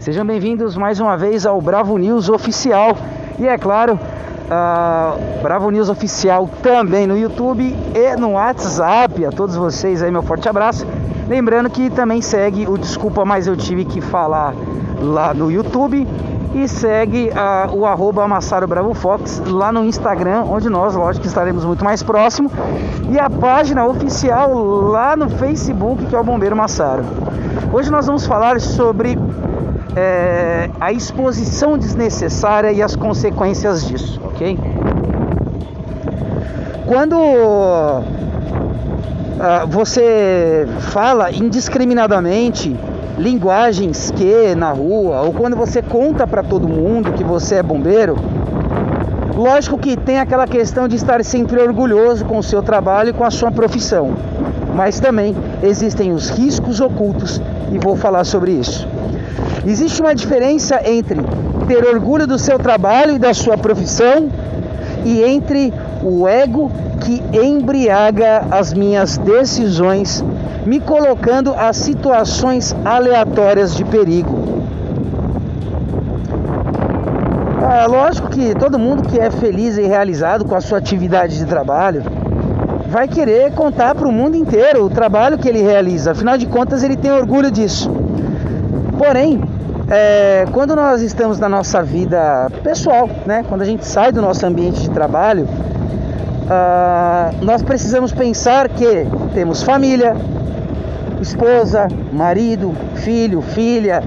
Sejam bem-vindos mais uma vez ao Bravo News Oficial. E é claro, uh, Bravo News Oficial também no YouTube e no WhatsApp. A todos vocês aí, meu forte abraço. Lembrando que também segue o Desculpa, mas eu tive que falar lá no YouTube. E segue uh, o arroba Amassaro Bravo Fox lá no Instagram, onde nós, lógico, estaremos muito mais próximo. E a página oficial lá no Facebook, que é o Bombeiro Massaro. Hoje nós vamos falar sobre é, a exposição desnecessária e as consequências disso, ok? Quando uh, você fala indiscriminadamente linguagens que na rua, ou quando você conta para todo mundo que você é bombeiro, lógico que tem aquela questão de estar sempre orgulhoso com o seu trabalho e com a sua profissão, mas também existem os riscos ocultos e vou falar sobre isso. Existe uma diferença entre ter orgulho do seu trabalho e da sua profissão e entre o ego que embriaga as minhas decisões, me colocando a situações aleatórias de perigo. É lógico que todo mundo que é feliz e realizado com a sua atividade de trabalho vai querer contar para o mundo inteiro o trabalho que ele realiza. Afinal de contas, ele tem orgulho disso. Porém, é, quando nós estamos na nossa vida pessoal, né, quando a gente sai do nosso ambiente de trabalho, uh, nós precisamos pensar que temos família, esposa, marido, filho, filha,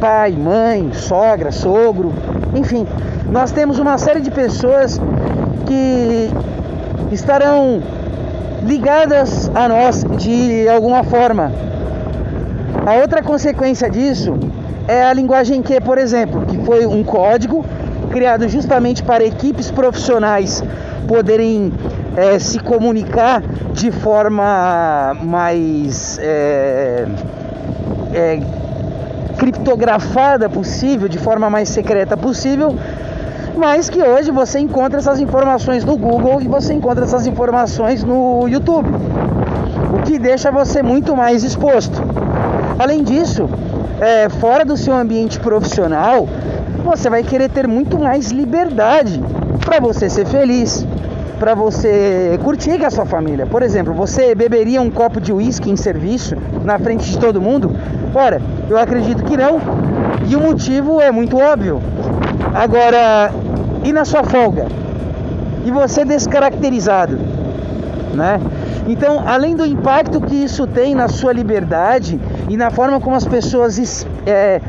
pai, mãe, sogra, sogro, enfim, nós temos uma série de pessoas que estarão ligadas a nós de alguma forma a outra consequência disso é a linguagem Q, por exemplo, que foi um código criado justamente para equipes profissionais poderem é, se comunicar de forma mais é, é, criptografada possível, de forma mais secreta possível, mas que hoje você encontra essas informações no Google e você encontra essas informações no YouTube, o que deixa você muito mais exposto. Além disso, é, fora do seu ambiente profissional, você vai querer ter muito mais liberdade para você ser feliz, para você curtir com a sua família. Por exemplo, você beberia um copo de uísque em serviço na frente de todo mundo? Ora, eu acredito que não. E o motivo é muito óbvio. Agora, e na sua folga? E você descaracterizado, né? Então, além do impacto que isso tem na sua liberdade e na forma como as pessoas é,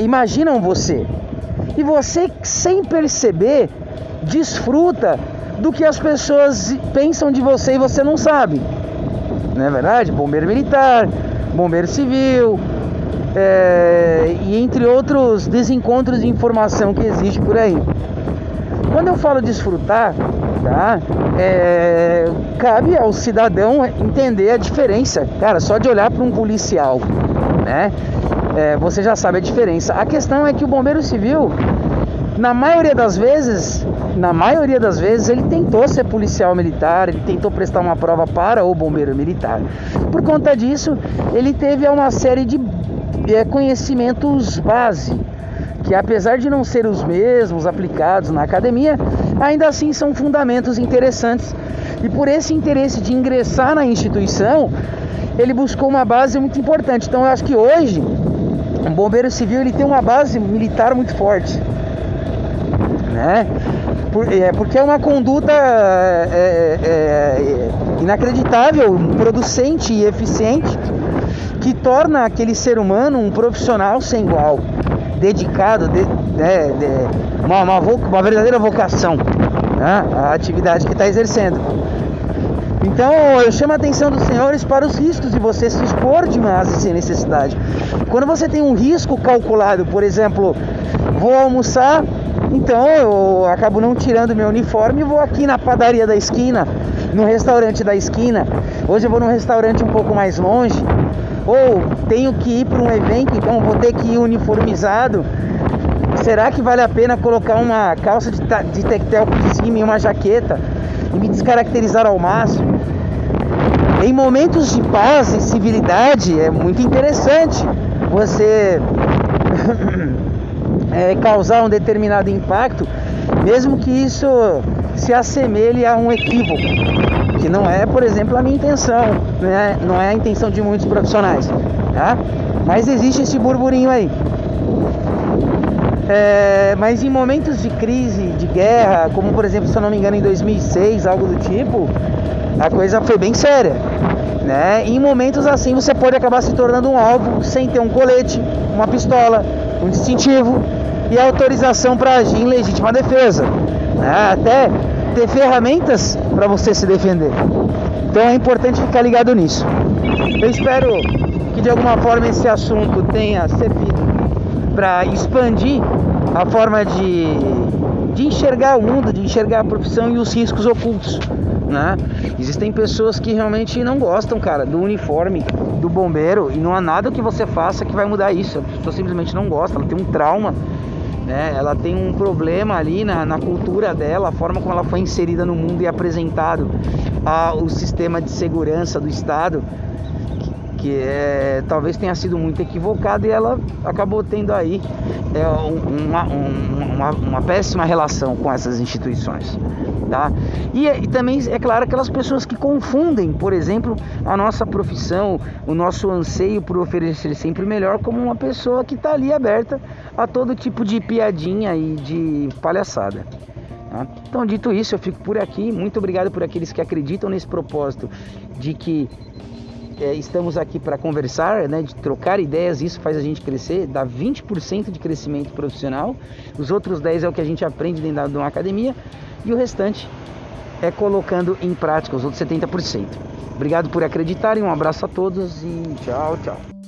imaginam você, e você, sem perceber, desfruta do que as pessoas pensam de você e você não sabe. Não é verdade? Bombeiro militar, bombeiro civil, é, e entre outros desencontros de informação que existe por aí. Quando eu falo desfrutar, tá? É, cabe ao cidadão entender a diferença. Cara, só de olhar para um policial, né? É, você já sabe a diferença. A questão é que o bombeiro civil, na maioria das vezes, na maioria das vezes, ele tentou ser policial militar, ele tentou prestar uma prova para o bombeiro militar. Por conta disso, ele teve uma série de é, conhecimentos base que apesar de não ser os mesmos aplicados na academia, ainda assim são fundamentos interessantes. E por esse interesse de ingressar na instituição, ele buscou uma base muito importante. Então eu acho que hoje um bombeiro civil ele tem uma base militar muito forte, né? Por, é, porque é uma conduta é, é, é inacreditável, producente e eficiente que torna aquele ser humano um profissional sem igual dedicado, de, né, de, uma, uma, uma, verdadeira vocação né, à atividade que está exercendo. Então eu chamo a atenção dos senhores para os riscos de você se expor demais sem necessidade. Quando você tem um risco calculado, por exemplo, vou almoçar, então eu acabo não tirando meu uniforme e vou aqui na padaria da esquina, no restaurante da esquina. Hoje eu vou num restaurante um pouco mais longe, ou tenho que ir para um evento, então vou ter que ir uniformizado. Será que vale a pena colocar uma calça de, de tectel por cima e uma jaqueta e me descaracterizar ao máximo? Em momentos de paz e civilidade é muito interessante você é, causar um determinado impacto, mesmo que isso se assemelhe a um equívoco, que não é, por exemplo, a minha intenção, né? não é a intenção de muitos profissionais, tá? Mas existe esse burburinho aí. É, mas em momentos de crise, de guerra, como por exemplo, se eu não me engano, em 2006, algo do tipo, a coisa foi bem séria. Né? E em momentos assim você pode acabar se tornando um alvo sem ter um colete, uma pistola, um distintivo e autorização para agir em legítima defesa. Né? Até ter ferramentas para você se defender. Então é importante ficar ligado nisso. Eu espero que de alguma forma esse assunto tenha servido para expandir a forma de, de enxergar o mundo, de enxergar a profissão e os riscos ocultos. Né? Existem pessoas que realmente não gostam, cara, do uniforme do bombeiro e não há nada que você faça que vai mudar isso. A pessoa simplesmente não gosta, ela tem um trauma, né? ela tem um problema ali na, na cultura dela, a forma como ela foi inserida no mundo e apresentado ao sistema de segurança do Estado que é, talvez tenha sido muito equivocado e ela acabou tendo aí é, uma, uma, uma, péssima relação com essas instituições. Tá? E, e, também é claro aquelas pessoas que confundem, por exemplo, a nossa profissão, o nosso anseio por oferecer sempre o melhor, como uma pessoa que está ali aberta a todo tipo de piadinha e de palhaçada. Tá? Então, dito isso, eu fico por aqui. Muito obrigado por aqueles que acreditam nesse propósito de que é, estamos aqui para conversar, né, de trocar ideias, isso faz a gente crescer, dá 20% de crescimento profissional, os outros 10% é o que a gente aprende dentro de uma academia e o restante é colocando em prática os outros 70%. Obrigado por acreditarem, um abraço a todos e tchau, tchau.